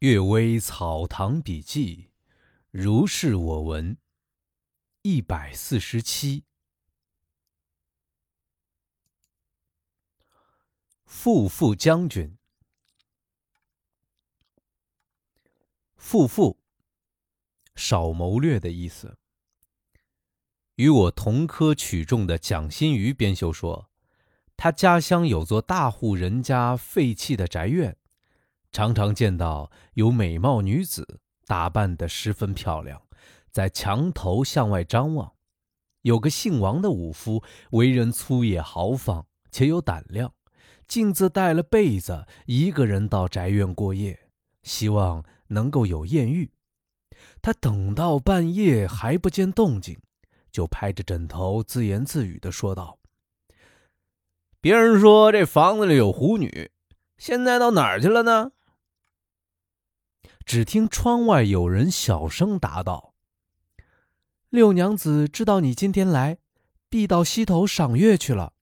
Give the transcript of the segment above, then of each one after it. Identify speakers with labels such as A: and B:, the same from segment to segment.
A: 阅微草堂笔记，如是我闻。一百四十七。富富将军，富富，少谋略的意思。与我同科取中的蒋新余编修说，他家乡有座大户人家废弃的宅院。常常见到有美貌女子打扮得十分漂亮，在墙头向外张望。有个姓王的武夫，为人粗野豪放，且有胆量，径自带了被子，一个人到宅院过夜，希望能够有艳遇。他等到半夜还不见动静，就拍着枕头自言自语地说道：“别人说这房子里有狐女，现在到哪儿去了呢？”只听窗外有人小声答道：“
B: 六娘子知道你今天来，必到西头赏月去了。”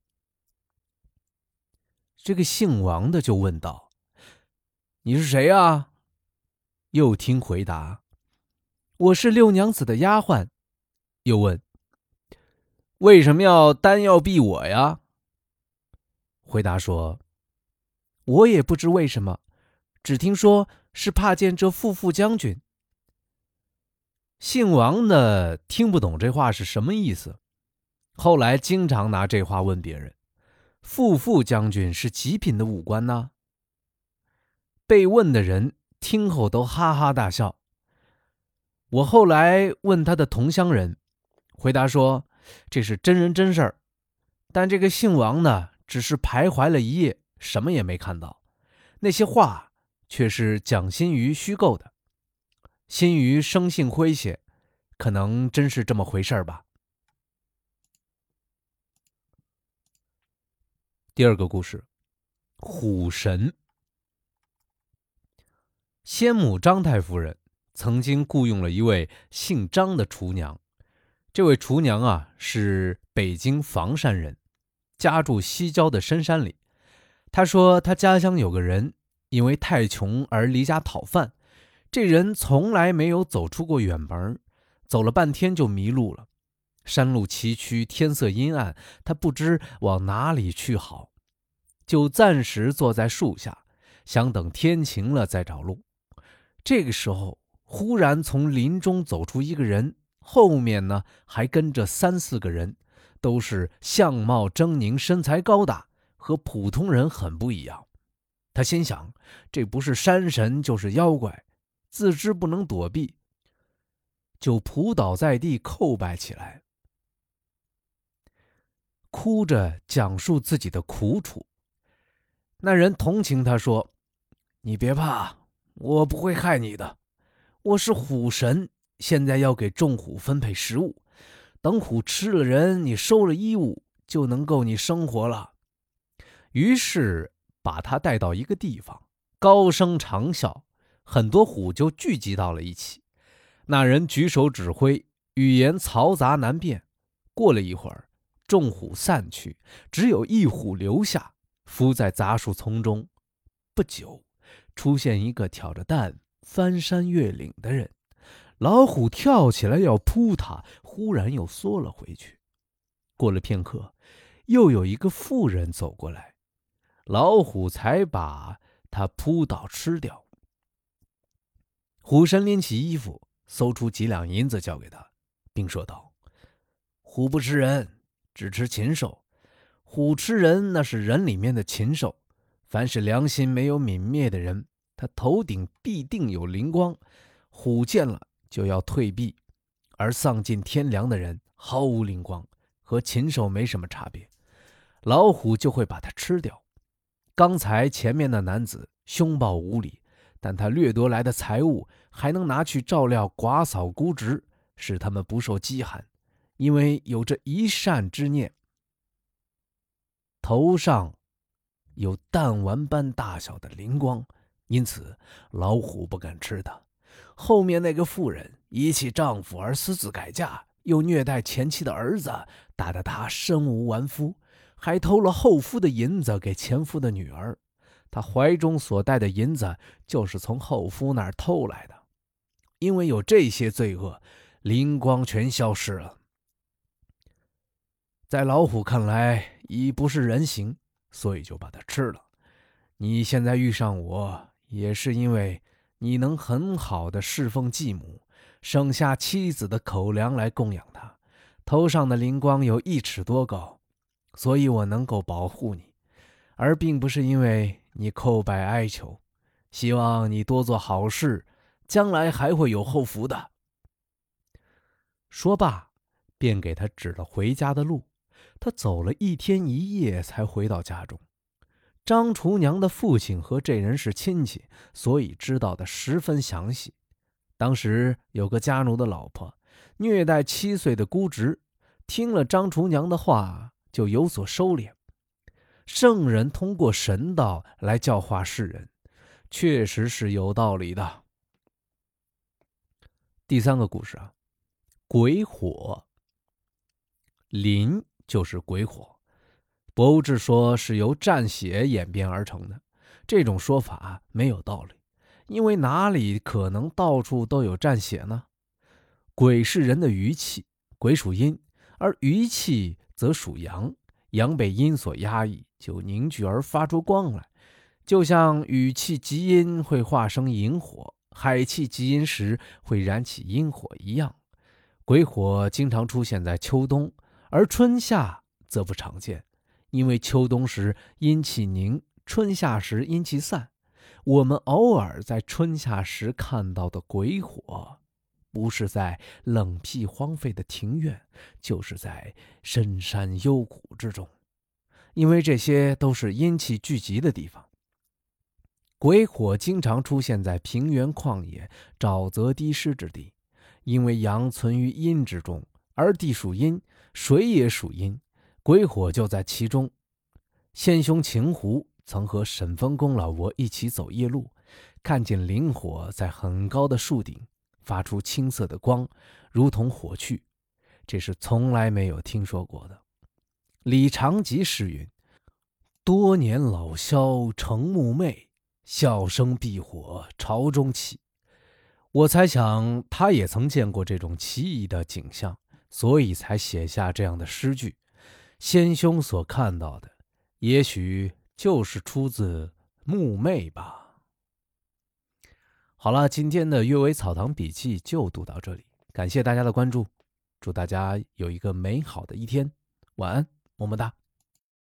A: 这个姓王的就问道：“你是谁啊？”又听回答：“
B: 我是六娘子的丫鬟。”
A: 又问：“为什么要单要避我呀？”
B: 回答说：“我也不知为什么，只听说。”是怕见这富富将军。
A: 姓王的听不懂这话是什么意思，后来经常拿这话问别人：“富富将军是极品的武官呐。”被问的人听后都哈哈大笑。我后来问他的同乡人，回答说：“这是真人真事儿，但这个姓王的只是徘徊了一夜，什么也没看到。那些话。”却是蒋新余虚构的，新余生性诙谐，可能真是这么回事儿吧。第二个故事，虎神。先母张太夫人曾经雇佣了一位姓张的厨娘，这位厨娘啊是北京房山人，家住西郊的深山里。她说她家乡有个人。因为太穷而离家讨饭，这人从来没有走出过远门，走了半天就迷路了。山路崎岖，天色阴暗，他不知往哪里去好，就暂时坐在树下，想等天晴了再找路。这个时候，忽然从林中走出一个人，后面呢还跟着三四个人，都是相貌狰狞，身材高大，和普通人很不一样。他心想：“这不是山神就是妖怪，自知不能躲避，就扑倒在地叩拜起来，哭着讲述自己的苦楚。那人同情他说：‘你别怕，我不会害你的。我是虎神，现在要给众虎分配食物，等虎吃了人，你收了衣物，就能够你生活了。’于是。”把他带到一个地方，高声长啸，很多虎就聚集到了一起。那人举手指挥，语言嘈杂难辨。过了一会儿，众虎散去，只有一虎留下，伏在杂树丛中。不久，出现一个挑着担翻山越岭的人。老虎跳起来要扑他，忽然又缩了回去。过了片刻，又有一个妇人走过来。老虎才把他扑倒吃掉。虎神拎起衣服，搜出几两银子交给他，并说道：“虎不吃人，只吃禽兽。虎吃人，那是人里面的禽兽。凡是良心没有泯灭的人，他头顶必定有灵光。虎见了就要退避，而丧尽天良的人毫无灵光，和禽兽没什么差别。老虎就会把它吃掉。”刚才前面的男子凶暴无礼，但他掠夺来的财物还能拿去照料寡嫂孤侄，使他们不受饥寒，因为有着一善之念。头上有弹丸般大小的灵光，因此老虎不敢吃他。后面那个妇人遗弃丈夫而私自改嫁，又虐待前妻的儿子，打得他身无完肤。还偷了后夫的银子给前夫的女儿，他怀中所带的银子就是从后夫那儿偷来的。因为有这些罪恶，灵光全消失了。在老虎看来已不是人形，所以就把它吃了。你现在遇上我，也是因为你能很好的侍奉继母，省下妻子的口粮来供养他。头上的灵光有一尺多高，所以我能够保护你，而并不是因为你叩拜哀求。希望你多做好事，将来还会有后福的。说罢，便给他指了回家的路。他走了一天一夜才回到家中。张厨娘的父亲和这人是亲戚，所以知道的十分详细。当时有个家奴的老婆虐待七岁的姑侄，听了张厨娘的话，就有所收敛。圣人通过神道来教化世人，确实是有道理的。第三个故事啊，鬼火。林。就是鬼火，博物志说是由战血演变而成的，这种说法没有道理，因为哪里可能到处都有战血呢？鬼是人的余气，鬼属阴，而余气则属阳，阳被阴所压抑，就凝聚而发出光来，就像雨气积阴会化生萤火，海气积阴时会燃起阴火一样。鬼火经常出现在秋冬。而春夏则不常见，因为秋冬时阴气凝，春夏时阴气散。我们偶尔在春夏时看到的鬼火，不是在冷僻荒废的庭院，就是在深山幽谷之中，因为这些都是阴气聚集的地方。鬼火经常出现在平原、旷野、沼泽、低湿之地，因为阳存于阴之中，而地属阴。水也属阴，鬼火就在其中。先兄秦胡曾和沈丰公老伯一起走夜路，看见灵火在很高的树顶发出青色的光，如同火炬，这是从来没有听说过的。李长吉诗云：“多年老萧成木昧，笑声避火朝中起。”我猜想他也曾见过这种奇异的景象。所以才写下这样的诗句，先兄所看到的，也许就是出自木魅吧。好了，今天的《阅微草堂笔记》就读到这里，感谢大家的关注，祝大家有一个美好的一天，晚安，么么哒。